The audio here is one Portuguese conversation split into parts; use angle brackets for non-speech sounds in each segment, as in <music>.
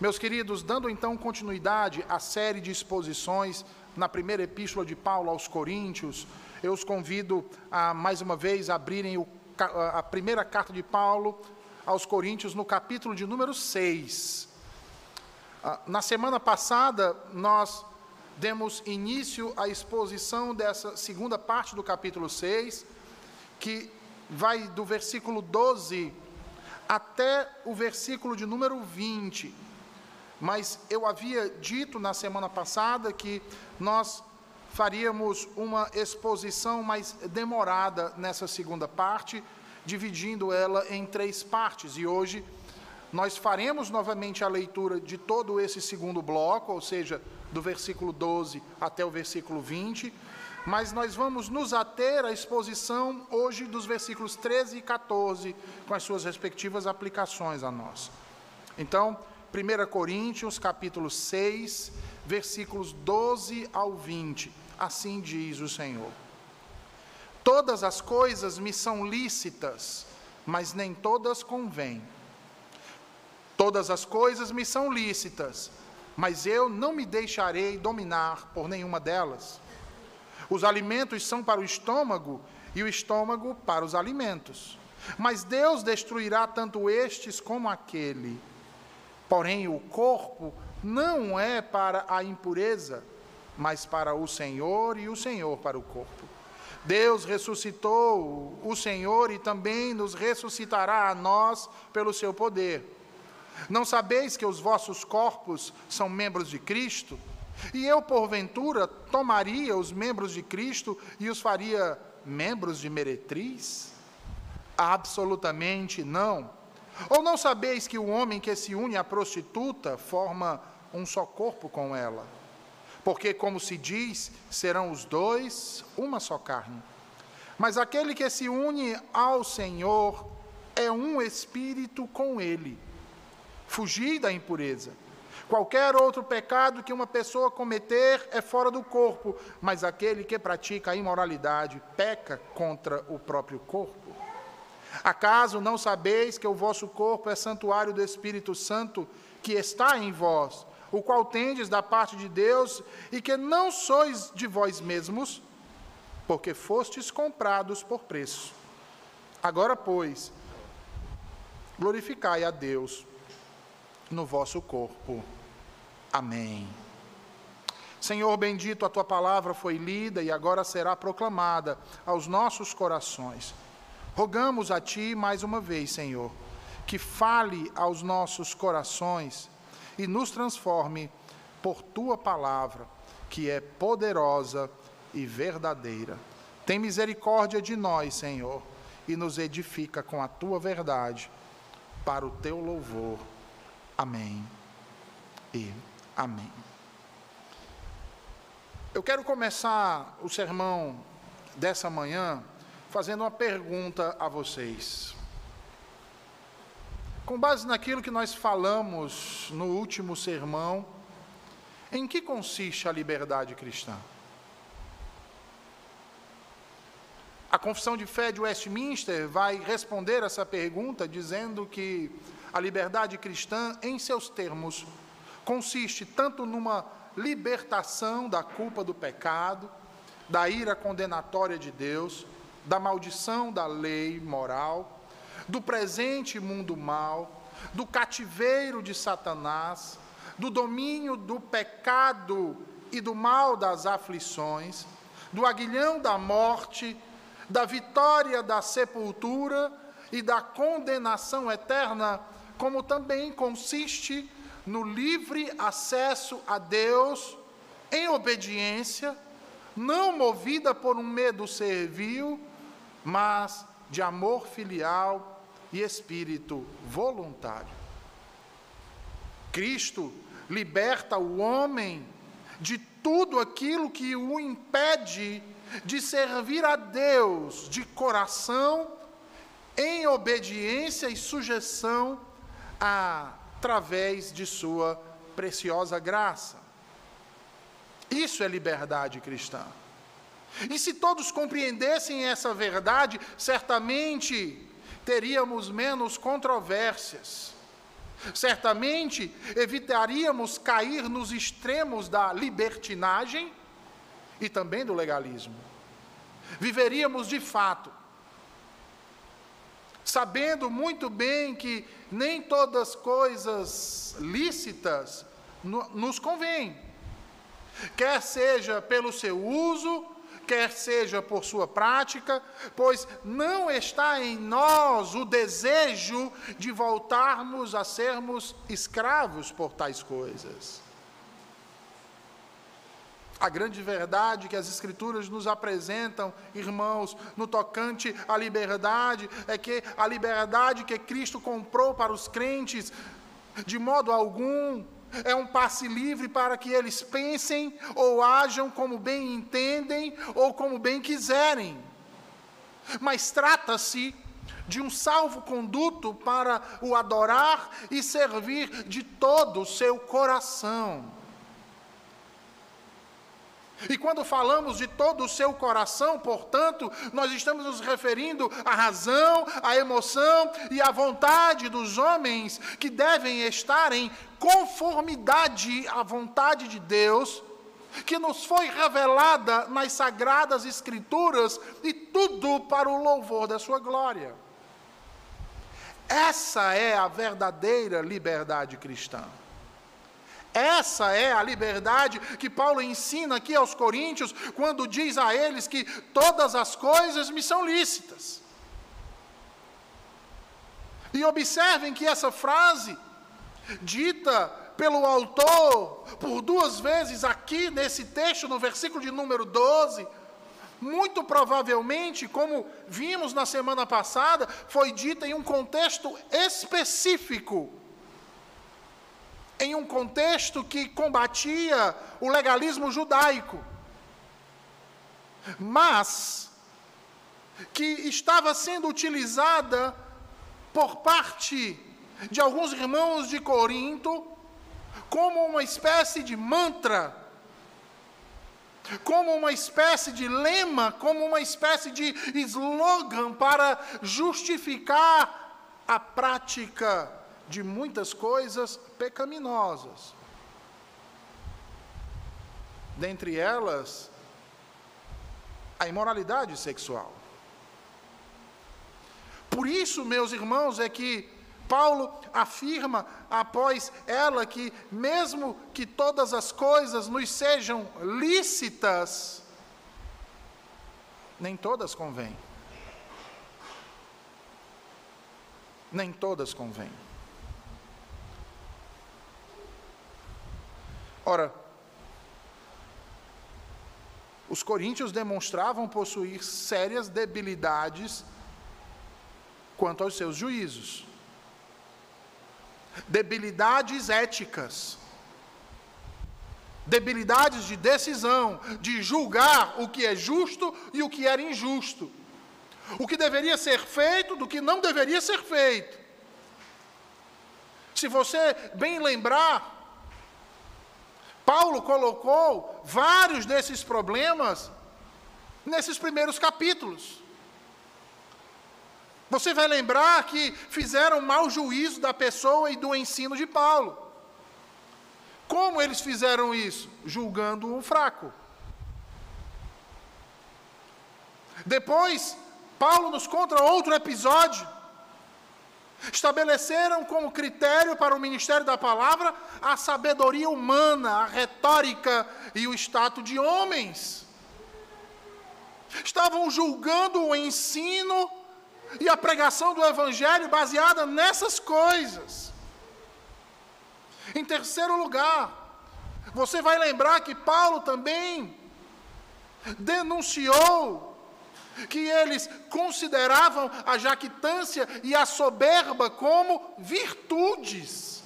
Meus queridos, dando então continuidade à série de exposições na primeira epístola de Paulo aos Coríntios, eu os convido a mais uma vez abrirem o, a primeira carta de Paulo aos Coríntios no capítulo de número 6. Ah, na semana passada, nós demos início à exposição dessa segunda parte do capítulo 6, que vai do versículo 12 até o versículo de número 20. Mas eu havia dito na semana passada que nós faríamos uma exposição mais demorada nessa segunda parte, dividindo ela em três partes. E hoje nós faremos novamente a leitura de todo esse segundo bloco, ou seja, do versículo 12 até o versículo 20, mas nós vamos nos ater à exposição hoje dos versículos 13 e 14, com as suas respectivas aplicações a nós. Então, 1 Coríntios, capítulo 6, versículos 12 ao 20. Assim diz o Senhor: Todas as coisas me são lícitas, mas nem todas convêm. Todas as coisas me são lícitas, mas eu não me deixarei dominar por nenhuma delas. Os alimentos são para o estômago e o estômago para os alimentos. Mas Deus destruirá tanto estes como aquele. Porém, o corpo não é para a impureza, mas para o Senhor e o Senhor para o corpo. Deus ressuscitou o Senhor e também nos ressuscitará a nós pelo seu poder. Não sabeis que os vossos corpos são membros de Cristo? E eu, porventura, tomaria os membros de Cristo e os faria membros de meretriz? Absolutamente não. Ou não sabeis que o homem que se une à prostituta forma um só corpo com ela? Porque, como se diz, serão os dois uma só carne. Mas aquele que se une ao Senhor é um espírito com ele. Fugir da impureza. Qualquer outro pecado que uma pessoa cometer é fora do corpo, mas aquele que pratica a imoralidade peca contra o próprio corpo. Acaso não sabeis que o vosso corpo é santuário do Espírito Santo que está em vós, o qual tendes da parte de Deus, e que não sois de vós mesmos, porque fostes comprados por preço. Agora, pois, glorificai a Deus no vosso corpo. Amém. Senhor bendito, a tua palavra foi lida e agora será proclamada aos nossos corações. Rogamos a ti mais uma vez, Senhor, que fale aos nossos corações e nos transforme por tua palavra, que é poderosa e verdadeira. Tem misericórdia de nós, Senhor, e nos edifica com a tua verdade, para o teu louvor. Amém e Amém. Eu quero começar o sermão dessa manhã fazendo uma pergunta a vocês. Com base naquilo que nós falamos no último sermão, em que consiste a liberdade cristã? A confissão de fé de Westminster vai responder essa pergunta dizendo que a liberdade cristã, em seus termos, consiste tanto numa libertação da culpa do pecado, da ira condenatória de Deus, da maldição da lei moral, do presente mundo mal, do cativeiro de Satanás, do domínio do pecado e do mal das aflições, do aguilhão da morte, da vitória da sepultura e da condenação eterna, como também consiste no livre acesso a Deus em obediência, não movida por um medo servil, mas de amor filial e espírito voluntário. Cristo liberta o homem de tudo aquilo que o impede de servir a Deus de coração, em obediência e sujeição a através de Sua preciosa graça. Isso é liberdade cristã. E se todos compreendessem essa verdade, certamente teríamos menos controvérsias. Certamente evitaríamos cair nos extremos da libertinagem e também do legalismo. Viveríamos de fato, sabendo muito bem que nem todas coisas lícitas nos convêm, quer seja pelo seu uso, quer seja por sua prática, pois não está em nós o desejo de voltarmos a sermos escravos por tais coisas. A grande verdade que as Escrituras nos apresentam, irmãos, no tocante à liberdade, é que a liberdade que Cristo comprou para os crentes, de modo algum, é um passe livre para que eles pensem ou ajam como bem entendem ou como bem quiserem. Mas trata-se de um salvo-conduto para o adorar e servir de todo o seu coração. E quando falamos de todo o seu coração, portanto, nós estamos nos referindo à razão, à emoção e à vontade dos homens que devem estar em conformidade à vontade de Deus, que nos foi revelada nas sagradas Escrituras e tudo para o louvor da Sua glória. Essa é a verdadeira liberdade cristã. Essa é a liberdade que Paulo ensina aqui aos Coríntios, quando diz a eles que todas as coisas me são lícitas. E observem que essa frase, dita pelo autor por duas vezes aqui nesse texto, no versículo de número 12, muito provavelmente, como vimos na semana passada, foi dita em um contexto específico em um contexto que combatia o legalismo judaico, mas que estava sendo utilizada por parte de alguns irmãos de Corinto como uma espécie de mantra, como uma espécie de lema, como uma espécie de slogan para justificar a prática de muitas coisas pecaminosas. Dentre elas, a imoralidade sexual. Por isso, meus irmãos, é que Paulo afirma após ela que, mesmo que todas as coisas nos sejam lícitas, nem todas convêm. Nem todas convêm. Ora, os coríntios demonstravam possuir sérias debilidades quanto aos seus juízos. Debilidades éticas. Debilidades de decisão, de julgar o que é justo e o que era injusto. O que deveria ser feito do que não deveria ser feito. Se você bem lembrar, Paulo colocou vários desses problemas nesses primeiros capítulos. Você vai lembrar que fizeram mau juízo da pessoa e do ensino de Paulo. Como eles fizeram isso? Julgando um fraco. Depois, Paulo nos conta outro episódio Estabeleceram como critério para o ministério da palavra a sabedoria humana, a retórica e o status de homens. Estavam julgando o ensino e a pregação do evangelho baseada nessas coisas. Em terceiro lugar, você vai lembrar que Paulo também denunciou que eles consideravam a jactância e a soberba como virtudes.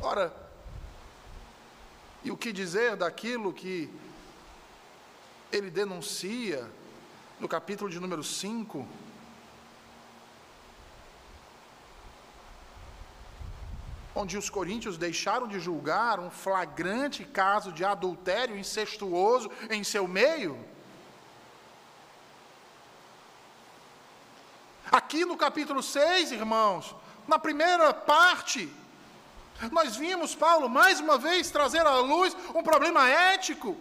Ora, e o que dizer daquilo que ele denuncia no capítulo de número 5? Onde os coríntios deixaram de julgar um flagrante caso de adultério incestuoso em seu meio? Aqui no capítulo 6, irmãos, na primeira parte, nós vimos Paulo mais uma vez trazer à luz um problema ético.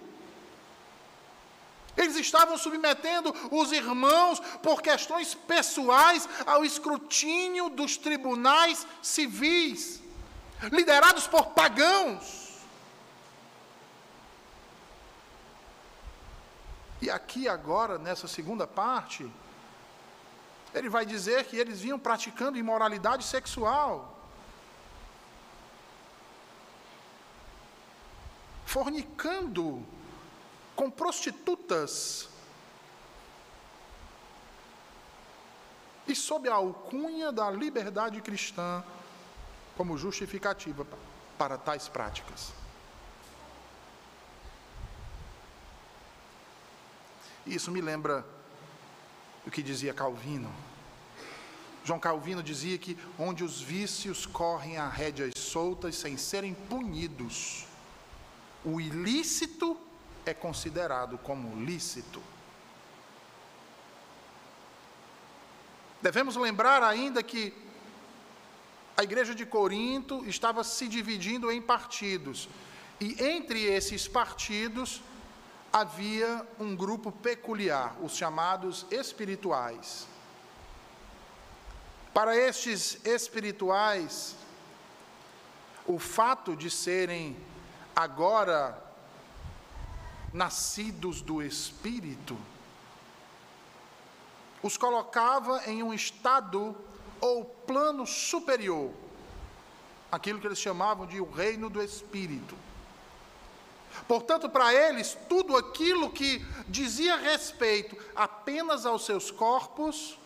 Eles estavam submetendo os irmãos por questões pessoais ao escrutínio dos tribunais civis, liderados por pagãos. E aqui agora, nessa segunda parte, ele vai dizer que eles vinham praticando imoralidade sexual. Fornicando com prostitutas. E sob a alcunha da liberdade cristã como justificativa para tais práticas. Isso me lembra o que dizia Calvino. João Calvino dizia que onde os vícios correm a rédeas soltas sem serem punidos, o ilícito é considerado como lícito. Devemos lembrar ainda que a igreja de Corinto estava se dividindo em partidos, e entre esses partidos havia um grupo peculiar, os chamados espirituais. Para estes espirituais, o fato de serem agora nascidos do Espírito, os colocava em um estado ou plano superior, aquilo que eles chamavam de o reino do Espírito. Portanto, para eles, tudo aquilo que dizia respeito apenas aos seus corpos,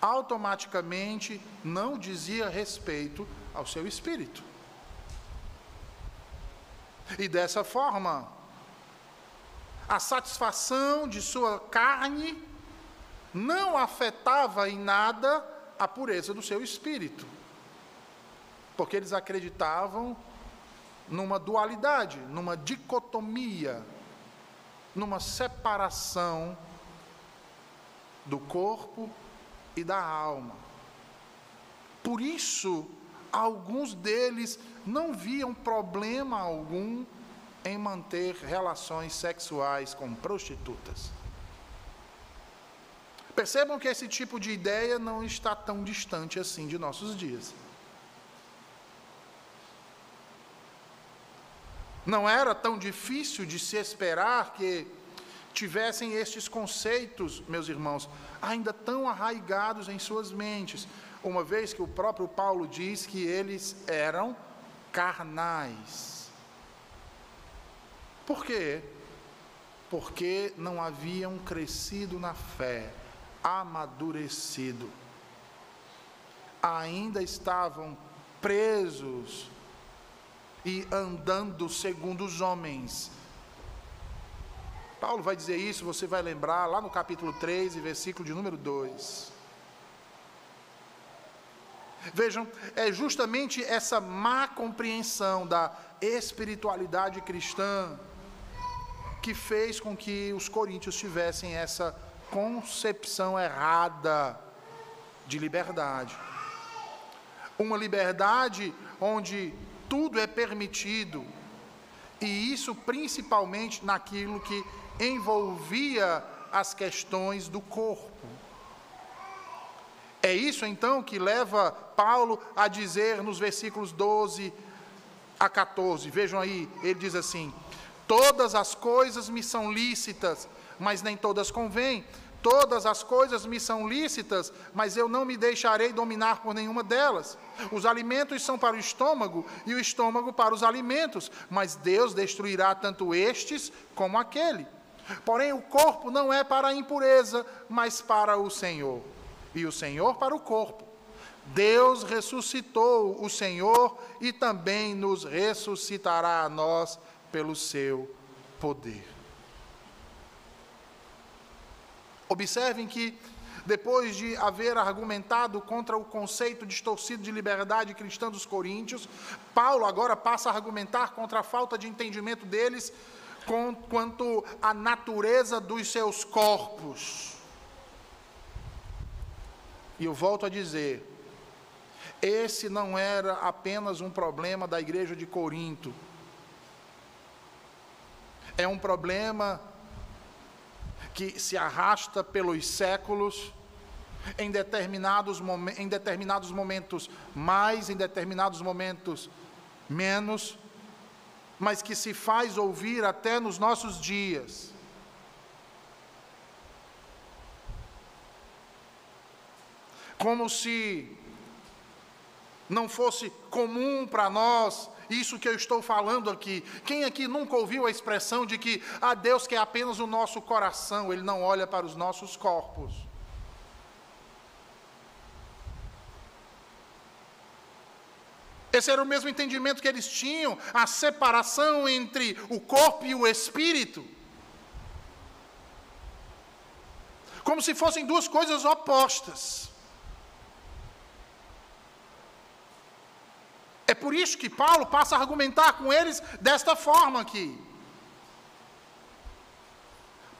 automaticamente não dizia respeito ao seu espírito. E dessa forma, a satisfação de sua carne não afetava em nada a pureza do seu espírito, porque eles acreditavam numa dualidade, numa dicotomia, numa separação do corpo e da alma. Por isso, alguns deles não viam problema algum em manter relações sexuais com prostitutas. Percebam que esse tipo de ideia não está tão distante assim de nossos dias. Não era tão difícil de se esperar que tivessem estes conceitos, meus irmãos, ainda tão arraigados em suas mentes, uma vez que o próprio Paulo diz que eles eram carnais. Por quê? Porque não haviam crescido na fé, amadurecido. Ainda estavam presos e andando segundo os homens. Paulo vai dizer isso, você vai lembrar lá no capítulo 3, versículo de número 2. Vejam, é justamente essa má compreensão da espiritualidade cristã que fez com que os coríntios tivessem essa concepção errada de liberdade. Uma liberdade onde tudo é permitido, e isso principalmente naquilo que envolvia as questões do corpo. É isso então que leva Paulo a dizer nos versículos 12 a 14, vejam aí, ele diz assim: Todas as coisas me são lícitas, mas nem todas convêm. Todas as coisas me são lícitas, mas eu não me deixarei dominar por nenhuma delas. Os alimentos são para o estômago e o estômago para os alimentos, mas Deus destruirá tanto estes como aquele. Porém, o corpo não é para a impureza, mas para o Senhor, e o Senhor para o corpo. Deus ressuscitou o Senhor e também nos ressuscitará a nós pelo seu poder. Observem que, depois de haver argumentado contra o conceito distorcido de liberdade cristã dos coríntios, Paulo agora passa a argumentar contra a falta de entendimento deles quanto à natureza dos seus corpos. E eu volto a dizer: esse não era apenas um problema da igreja de Corinto, é um problema que se arrasta pelos séculos, em determinados, em determinados momentos mais, em determinados momentos menos, mas que se faz ouvir até nos nossos dias. Como se não fosse comum para nós isso que eu estou falando aqui. Quem aqui nunca ouviu a expressão de que a ah, Deus quer apenas o nosso coração, Ele não olha para os nossos corpos? Esse era o mesmo entendimento que eles tinham, a separação entre o corpo e o espírito. Como se fossem duas coisas opostas. É por isso que Paulo passa a argumentar com eles desta forma aqui.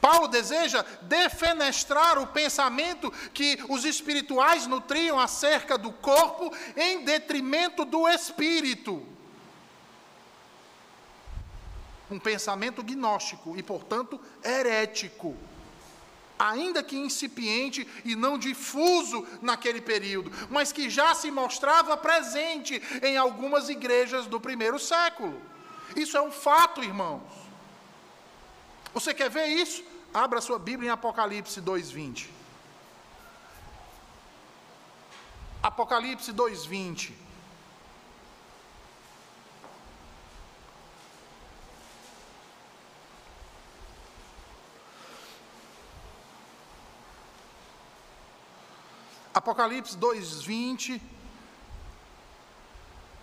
Paulo deseja defenestrar o pensamento que os espirituais nutriam acerca do corpo em detrimento do espírito. Um pensamento gnóstico e, portanto, herético ainda que incipiente e não difuso naquele período, mas que já se mostrava presente em algumas igrejas do primeiro século. Isso é um fato, irmãos. Você quer ver isso? Abra sua Bíblia em Apocalipse 2:20. Apocalipse 2:20. Apocalipse 2:20,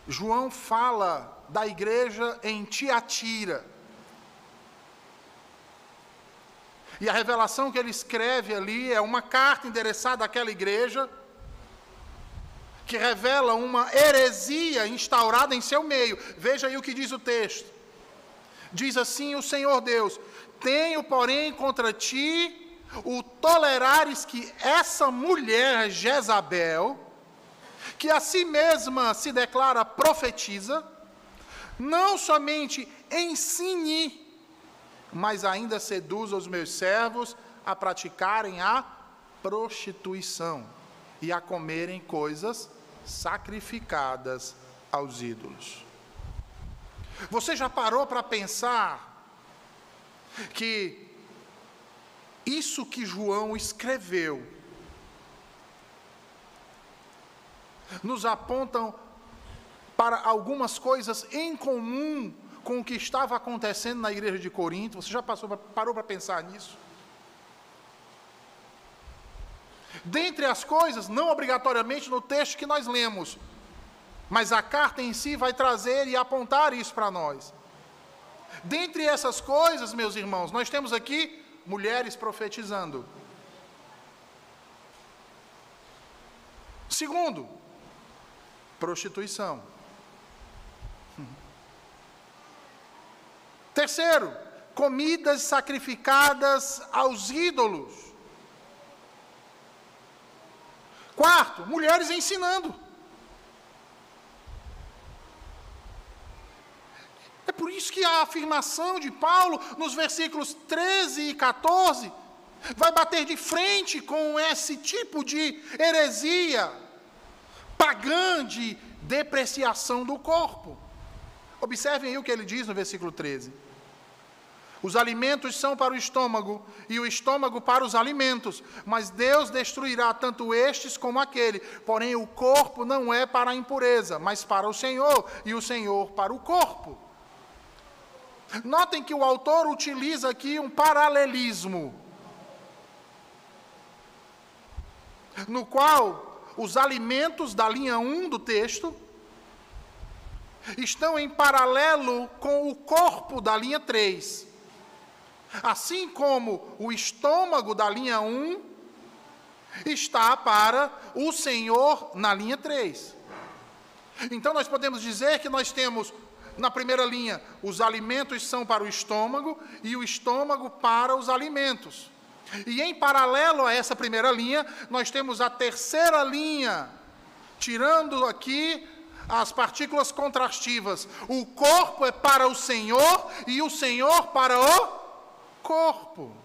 João fala da igreja em Tiatira. E a revelação que ele escreve ali é uma carta endereçada àquela igreja, que revela uma heresia instaurada em seu meio. Veja aí o que diz o texto. Diz assim o Senhor Deus: Tenho, porém, contra ti o tolerares que essa mulher, Jezabel, que a si mesma se declara profetiza, não somente ensine, mas ainda seduza os meus servos a praticarem a prostituição e a comerem coisas sacrificadas aos ídolos. Você já parou para pensar que isso que João escreveu nos apontam para algumas coisas em comum com o que estava acontecendo na igreja de Corinto. Você já passou, parou para pensar nisso? Dentre as coisas, não obrigatoriamente no texto que nós lemos, mas a carta em si vai trazer e apontar isso para nós. Dentre essas coisas, meus irmãos, nós temos aqui mulheres profetizando. Segundo, prostituição. <laughs> Terceiro, comidas sacrificadas aos ídolos. Quarto, mulheres ensinando. É por isso que a afirmação de Paulo, nos versículos 13 e 14, vai bater de frente com esse tipo de heresia pagã de depreciação do corpo. Observem aí o que ele diz no versículo 13. Os alimentos são para o estômago, e o estômago para os alimentos, mas Deus destruirá tanto estes como aquele. Porém, o corpo não é para a impureza, mas para o Senhor, e o Senhor para o corpo. Notem que o autor utiliza aqui um paralelismo, no qual os alimentos da linha 1 do texto estão em paralelo com o corpo da linha 3. Assim como o estômago da linha 1 está para o Senhor na linha 3. Então nós podemos dizer que nós temos na primeira linha, os alimentos são para o estômago e o estômago para os alimentos. E em paralelo a essa primeira linha, nós temos a terceira linha, tirando aqui as partículas contrastivas. O corpo é para o Senhor e o Senhor para o corpo.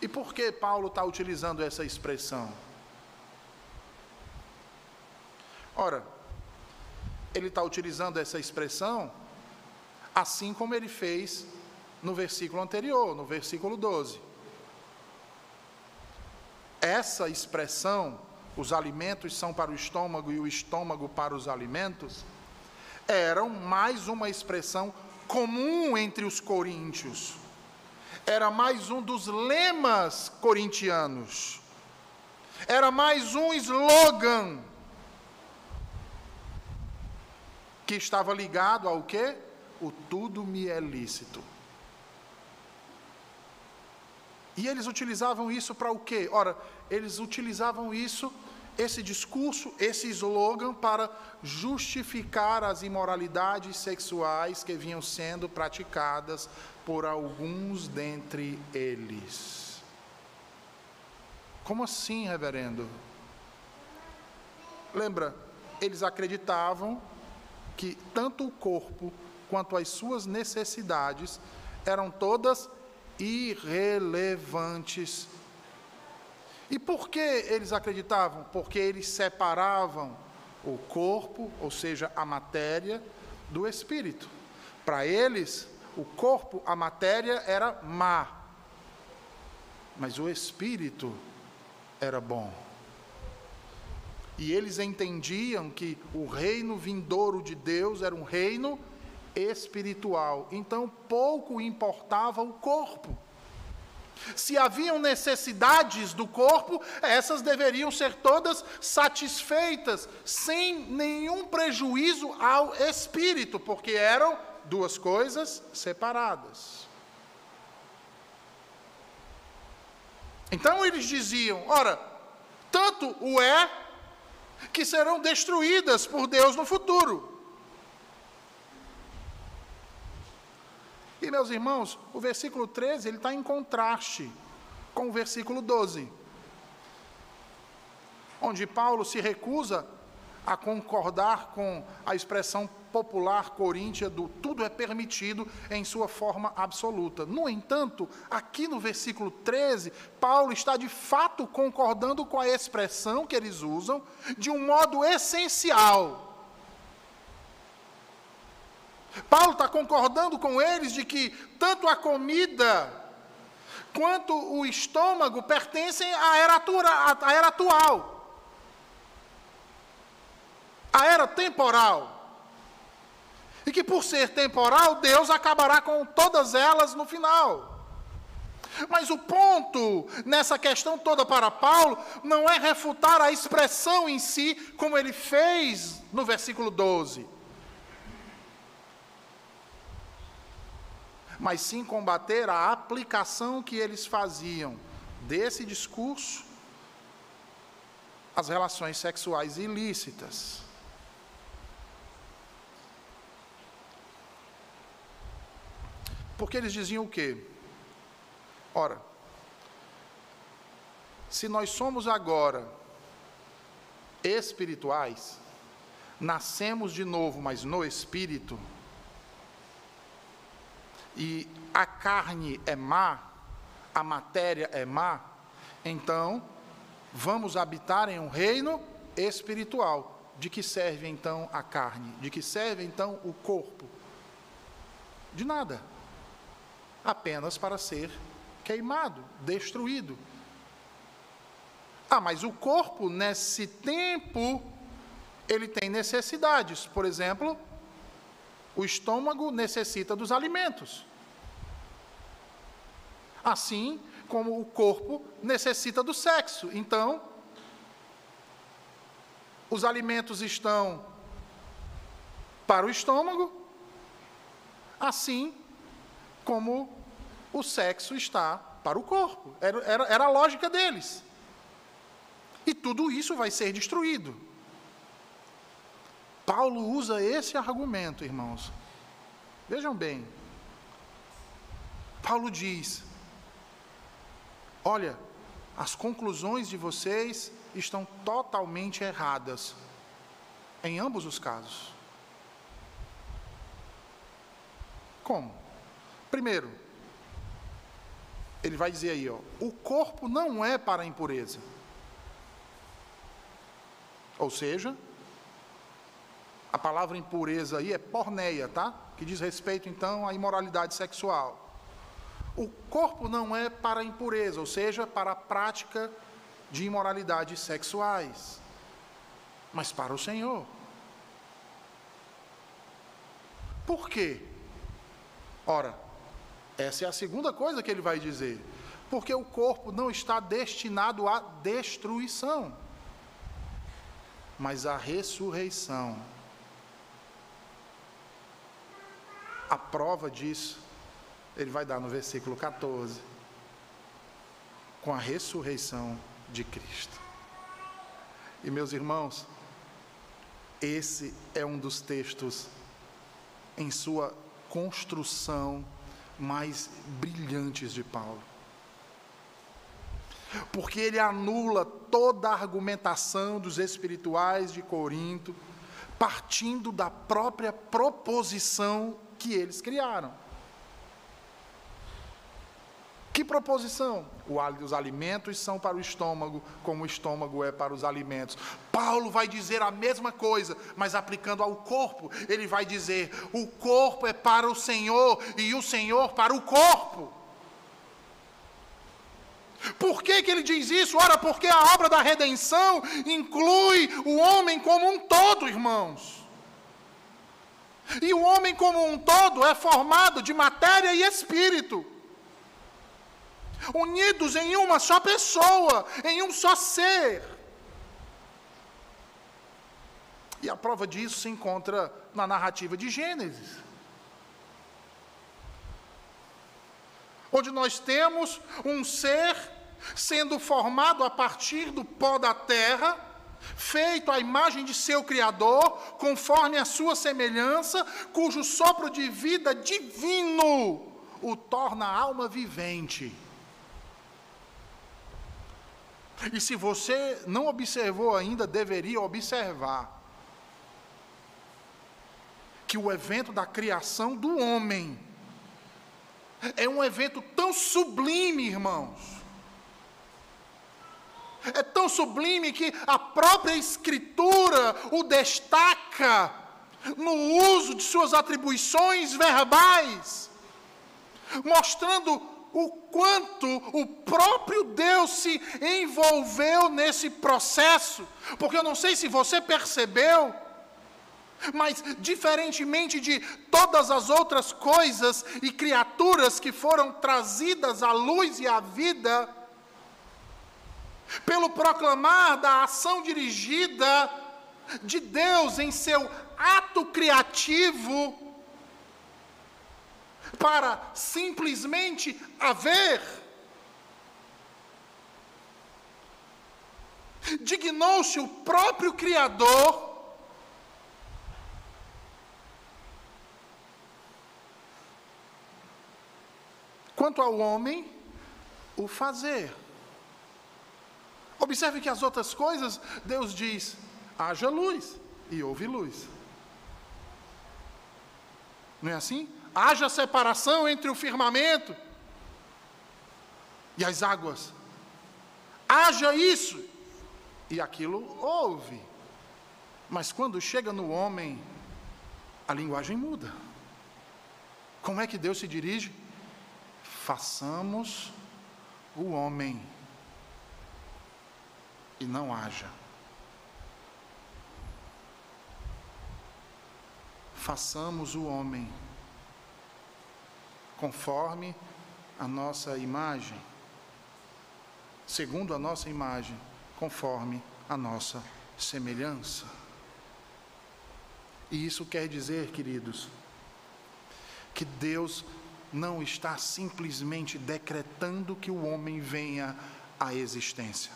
E por que Paulo está utilizando essa expressão? Ora, ele está utilizando essa expressão assim como ele fez no versículo anterior, no versículo 12. Essa expressão, os alimentos são para o estômago e o estômago para os alimentos, eram mais uma expressão comum entre os coríntios. Era mais um dos lemas corintianos. Era mais um slogan que estava ligado ao quê? O tudo me é lícito. E eles utilizavam isso para o quê? Ora, eles utilizavam isso, esse discurso, esse slogan, para justificar as imoralidades sexuais que vinham sendo praticadas por alguns dentre eles. Como assim, reverendo? Lembra, eles acreditavam que tanto o corpo quanto as suas necessidades eram todas irrelevantes. E por que eles acreditavam? Porque eles separavam o corpo, ou seja, a matéria, do espírito. Para eles, o corpo, a matéria era má, mas o espírito era bom. E eles entendiam que o reino vindouro de Deus era um reino espiritual. Então, pouco importava o corpo. Se haviam necessidades do corpo, essas deveriam ser todas satisfeitas, sem nenhum prejuízo ao espírito, porque eram duas coisas separadas. Então eles diziam: ora, tanto o é que serão destruídas por Deus no futuro. E, meus irmãos, o versículo 13 ele está em contraste com o versículo 12, onde Paulo se recusa a concordar com a expressão popular coríntia do tudo é permitido em sua forma absoluta. No entanto, aqui no versículo 13, Paulo está de fato concordando com a expressão que eles usam de um modo essencial. Paulo está concordando com eles de que tanto a comida quanto o estômago pertencem à era, à era atual, à era temporal. E que por ser temporal, Deus acabará com todas elas no final. Mas o ponto nessa questão toda para Paulo não é refutar a expressão em si, como ele fez no versículo 12. mas sim combater a aplicação que eles faziam desse discurso às relações sexuais ilícitas. Porque eles diziam o quê? Ora, se nós somos agora espirituais, nascemos de novo, mas no espírito, e a carne é má, a matéria é má, então vamos habitar em um reino espiritual. De que serve então a carne? De que serve então o corpo? De nada. Apenas para ser queimado, destruído. Ah, mas o corpo, nesse tempo, ele tem necessidades. Por exemplo, o estômago necessita dos alimentos. Assim como o corpo necessita do sexo. Então, os alimentos estão para o estômago, assim como o sexo está para o corpo. Era, era, era a lógica deles. E tudo isso vai ser destruído. Paulo usa esse argumento, irmãos. Vejam bem, Paulo diz: Olha, as conclusões de vocês estão totalmente erradas, em ambos os casos. Como? Primeiro, ele vai dizer aí, ó, o corpo não é para a impureza. Ou seja, a palavra impureza aí é porneia, tá? Que diz respeito então à imoralidade sexual. O corpo não é para a impureza, ou seja, para a prática de imoralidades sexuais, mas para o Senhor. Por quê? Ora, essa é a segunda coisa que ele vai dizer. Porque o corpo não está destinado à destruição, mas à ressurreição. A prova disso, ele vai dar no versículo 14, com a ressurreição de Cristo. E meus irmãos, esse é um dos textos em sua construção mais brilhantes de Paulo. Porque ele anula toda a argumentação dos espirituais de Corinto, partindo da própria proposição que eles criaram. Que proposição? Os alimentos são para o estômago, como o estômago é para os alimentos. Paulo vai dizer a mesma coisa, mas aplicando ao corpo. Ele vai dizer: o corpo é para o Senhor e o Senhor para o corpo. Por que, que ele diz isso? Ora, porque a obra da redenção inclui o homem como um todo, irmãos. E o homem como um todo é formado de matéria e espírito unidos em uma só pessoa, em um só ser. E a prova disso se encontra na narrativa de Gênesis. Onde nós temos um ser sendo formado a partir do pó da terra, feito à imagem de seu Criador, conforme a sua semelhança, cujo sopro de vida divino o torna alma vivente. E se você não observou ainda, deveria observar que o evento da criação do homem é um evento tão sublime, irmãos. É tão sublime que a própria Escritura o destaca no uso de suas atribuições verbais, mostrando o quanto o próprio Deus se envolveu nesse processo, porque eu não sei se você percebeu, mas diferentemente de todas as outras coisas e criaturas que foram trazidas à luz e à vida, pelo proclamar da ação dirigida de Deus em seu ato criativo, para simplesmente haver. Dignou-se o próprio Criador quanto ao homem, o fazer. Observe que as outras coisas, Deus diz: haja luz, e houve luz. Não é assim? Haja separação entre o firmamento e as águas. Haja isso. E aquilo houve. Mas quando chega no homem, a linguagem muda. Como é que Deus se dirige? Façamos o homem e não haja. Façamos o homem conforme a nossa imagem, segundo a nossa imagem, conforme a nossa semelhança. E isso quer dizer, queridos, que Deus não está simplesmente decretando que o homem venha à existência.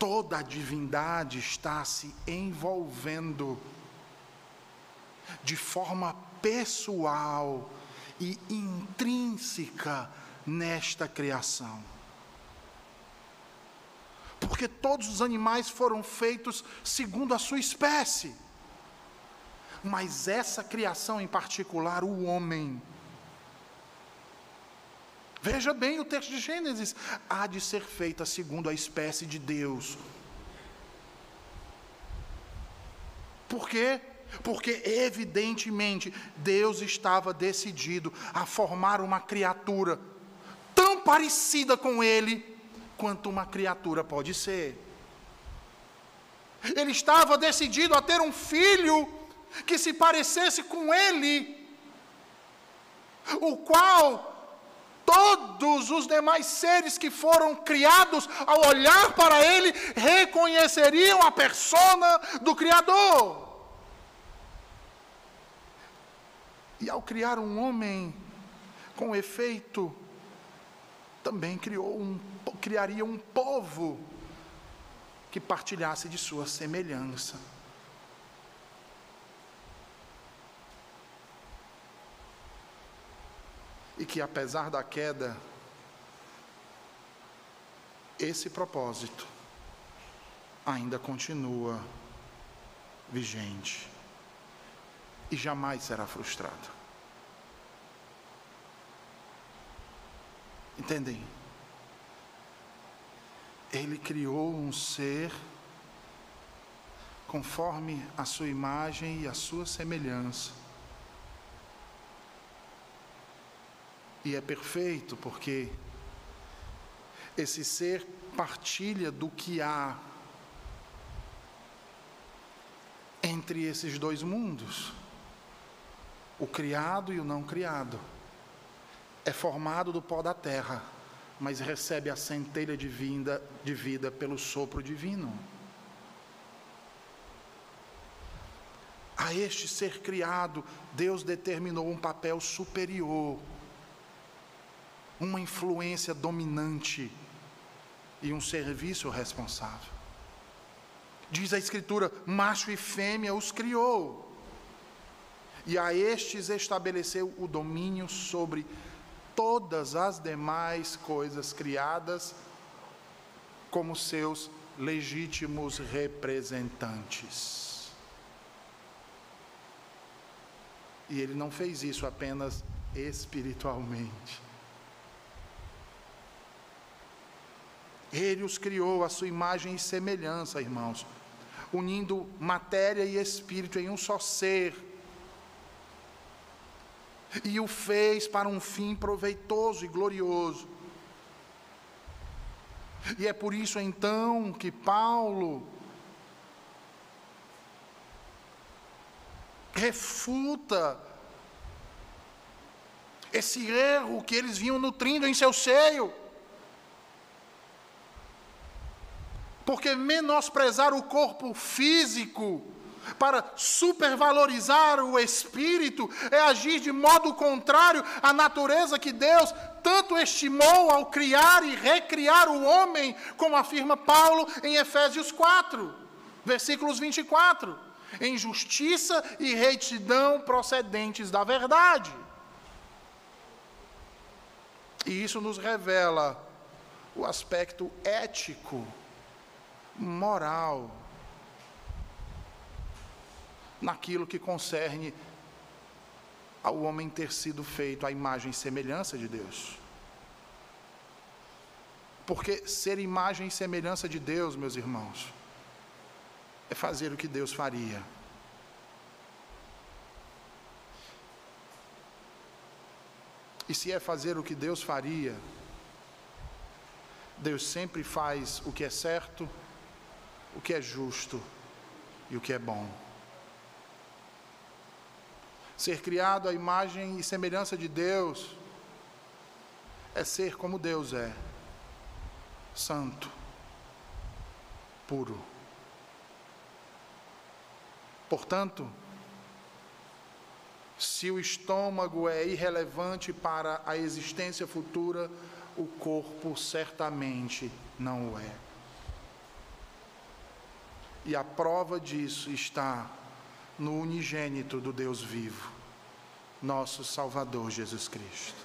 Toda a divindade está se envolvendo de forma pessoal e intrínseca nesta criação. Porque todos os animais foram feitos segundo a sua espécie. Mas essa criação em particular, o homem, Veja bem o texto de Gênesis: há de ser feita segundo a espécie de Deus. Por quê? Porque, evidentemente, Deus estava decidido a formar uma criatura tão parecida com Ele quanto uma criatura pode ser. Ele estava decidido a ter um filho que se parecesse com Ele, o qual todos os demais seres que foram criados, ao olhar para ele, reconheceriam a persona do Criador. E ao criar um homem com efeito, também criou um, criaria um povo que partilhasse de sua semelhança. E que apesar da queda, esse propósito ainda continua vigente e jamais será frustrado. Entendem? Ele criou um ser conforme a sua imagem e a sua semelhança e é perfeito porque esse ser partilha do que há entre esses dois mundos, o criado e o não criado. É formado do pó da terra, mas recebe a centelha de vida, de vida pelo sopro divino. A este ser criado, Deus determinou um papel superior uma influência dominante e um serviço responsável. Diz a Escritura: macho e fêmea os criou, e a estes estabeleceu o domínio sobre todas as demais coisas criadas, como seus legítimos representantes. E ele não fez isso apenas espiritualmente. Ele os criou à sua imagem e semelhança, irmãos, unindo matéria e espírito em um só ser. E o fez para um fim proveitoso e glorioso. E é por isso então que Paulo refuta esse erro que eles vinham nutrindo em seu seio. Porque menosprezar o corpo físico para supervalorizar o espírito é agir de modo contrário à natureza que Deus tanto estimou ao criar e recriar o homem, como afirma Paulo em Efésios 4, versículos 24, em justiça e retidão procedentes da verdade. E isso nos revela o aspecto ético moral naquilo que concerne ao homem ter sido feito à imagem e semelhança de Deus. Porque ser imagem e semelhança de Deus, meus irmãos, é fazer o que Deus faria. E se é fazer o que Deus faria, Deus sempre faz o que é certo, o que é justo e o que é bom. Ser criado à imagem e semelhança de Deus é ser como Deus é, santo, puro. Portanto, se o estômago é irrelevante para a existência futura, o corpo certamente não o é. E a prova disso está no unigênito do Deus vivo, nosso Salvador Jesus Cristo,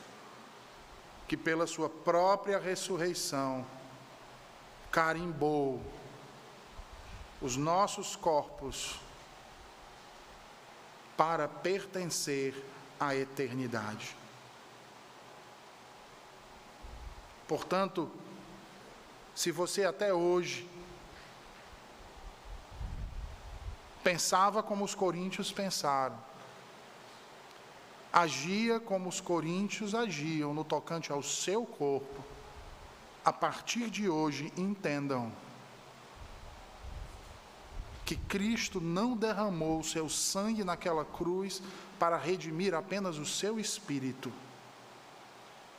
que pela Sua própria ressurreição carimbou os nossos corpos para pertencer à eternidade. Portanto, se você até hoje pensava como os coríntios pensaram, agia como os coríntios agiam no tocante ao seu corpo, a partir de hoje entendam que Cristo não derramou o seu sangue naquela cruz para redimir apenas o seu espírito,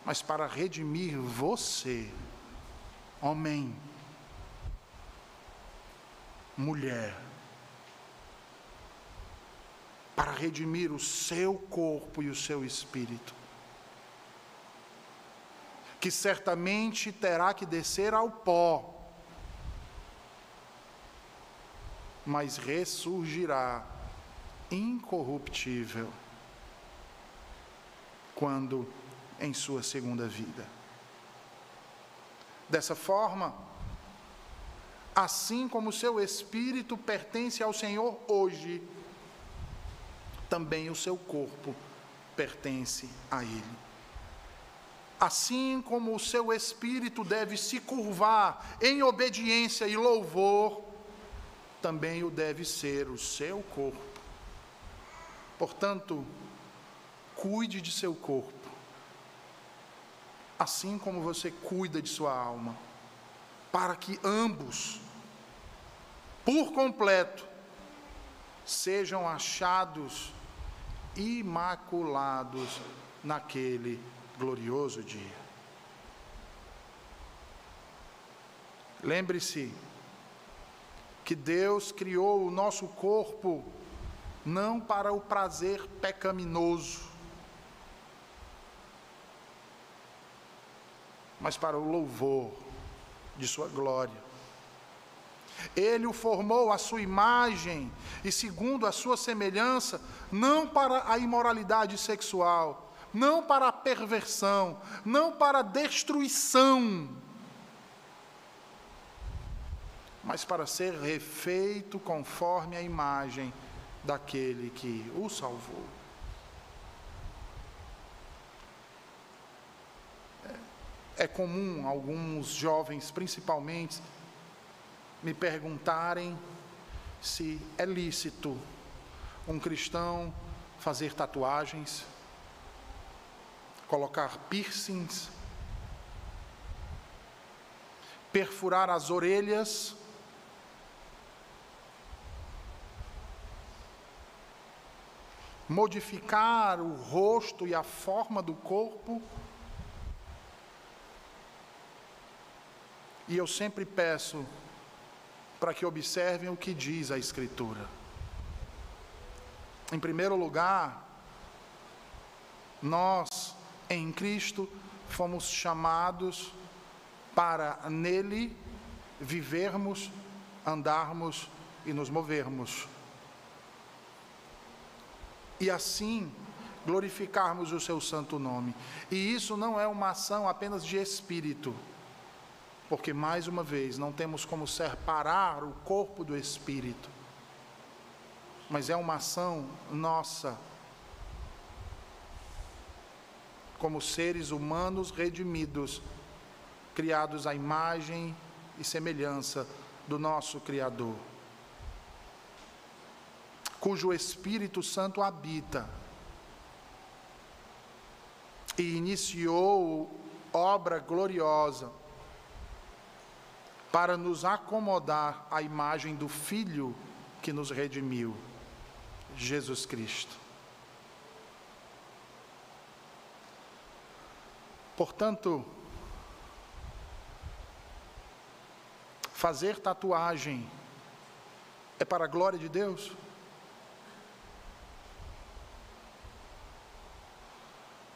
mas para redimir você homem, mulher, para redimir o seu corpo e o seu espírito, que certamente terá que descer ao pó, mas ressurgirá incorruptível quando em sua segunda vida. Dessa forma, assim como seu espírito pertence ao Senhor hoje, também o seu corpo pertence a Ele. Assim como o seu espírito deve se curvar em obediência e louvor, também o deve ser o seu corpo. Portanto, cuide de seu corpo assim como você cuida de sua alma, para que ambos, por completo, sejam achados imaculados naquele glorioso dia. Lembre-se que Deus criou o nosso corpo não para o prazer pecaminoso, mas para o louvor de Sua glória. Ele o formou à sua imagem e segundo a sua semelhança, não para a imoralidade sexual, não para a perversão, não para a destruição, mas para ser refeito conforme a imagem daquele que o salvou. É comum alguns jovens, principalmente, me perguntarem se é lícito um cristão fazer tatuagens, colocar piercings, perfurar as orelhas, modificar o rosto e a forma do corpo. E eu sempre peço para que observem o que diz a Escritura. Em primeiro lugar, nós em Cristo fomos chamados para nele vivermos, andarmos e nos movermos. E assim glorificarmos o seu santo nome. E isso não é uma ação apenas de espírito porque, mais uma vez, não temos como separar o corpo do espírito, mas é uma ação nossa, como seres humanos redimidos, criados à imagem e semelhança do nosso Criador, cujo Espírito Santo habita e iniciou obra gloriosa para nos acomodar à imagem do Filho que nos redimiu, Jesus Cristo. Portanto, fazer tatuagem é para a glória de Deus?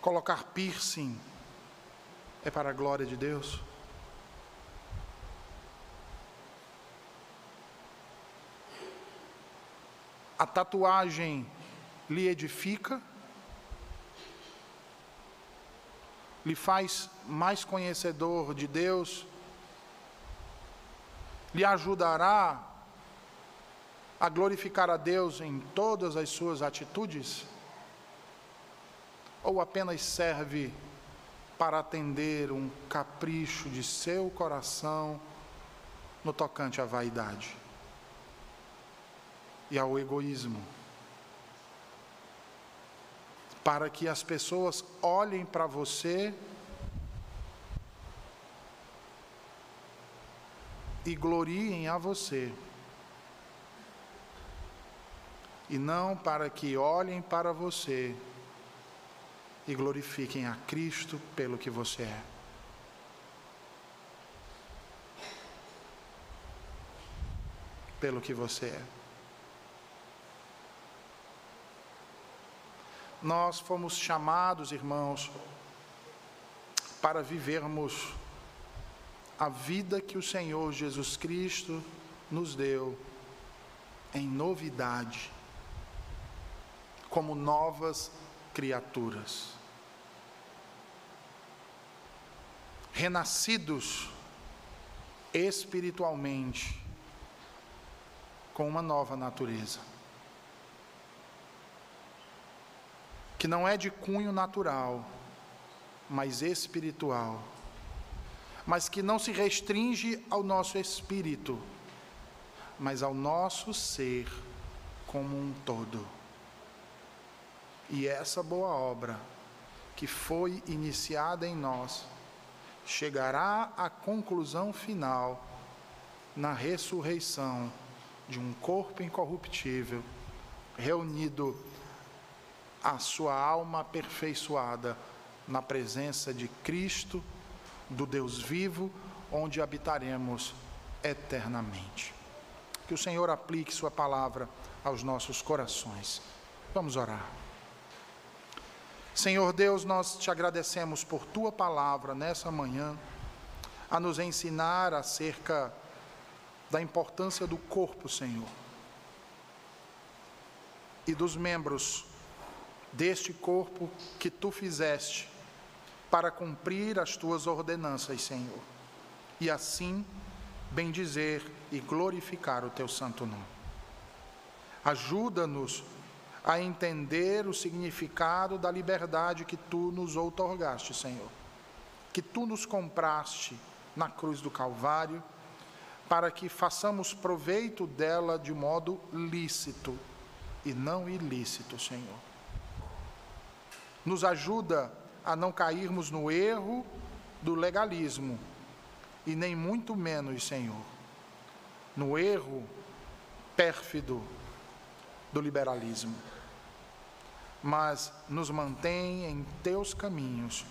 Colocar piercing é para a glória de Deus? A tatuagem lhe edifica, lhe faz mais conhecedor de Deus, lhe ajudará a glorificar a Deus em todas as suas atitudes? Ou apenas serve para atender um capricho de seu coração no tocante à vaidade e ao egoísmo? Para que as pessoas olhem para você e gloriem a você. E não para que olhem para você e glorifiquem a Cristo pelo que você é. Pelo que você é. Nós fomos chamados, irmãos, para vivermos a vida que o Senhor Jesus Cristo nos deu em novidade, como novas criaturas. Renascidos espiritualmente, com uma nova natureza. Que não é de cunho natural, mas espiritual mas que não se restringe ao nosso espírito, mas ao nosso ser como um todo. E essa boa obra que foi iniciada em nós chegará à conclusão final na ressurreição de um corpo incorruptível, reunido a sua alma aperfeiçoada na presença de Cristo do Deus vivo, onde habitaremos eternamente. Que o Senhor aplique Sua palavra aos nossos corações. Vamos orar. Senhor Deus, nós te agradecemos por Tua palavra nessa manhã, a nos ensinar acerca da importância do corpo, Senhor, e dos membros deste corpo que Tu fizeste para cumprir as tuas ordenanças, Senhor, e assim bendizer e glorificar o teu santo nome. Ajuda-nos a entender o significado da liberdade que tu nos outorgaste, Senhor, que tu nos compraste na cruz do Calvário, para que façamos proveito dela de modo lícito e não ilícito, Senhor. Nos ajuda a não cairmos no erro do legalismo e nem muito menos, Senhor, no erro pérfido do liberalismo. Mas nos mantém em teus caminhos.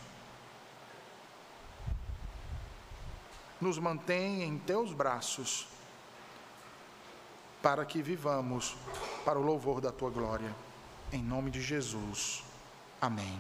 Nos mantém em teus braços, para que vivamos para o louvor da tua glória. Em nome de Jesus. Amém.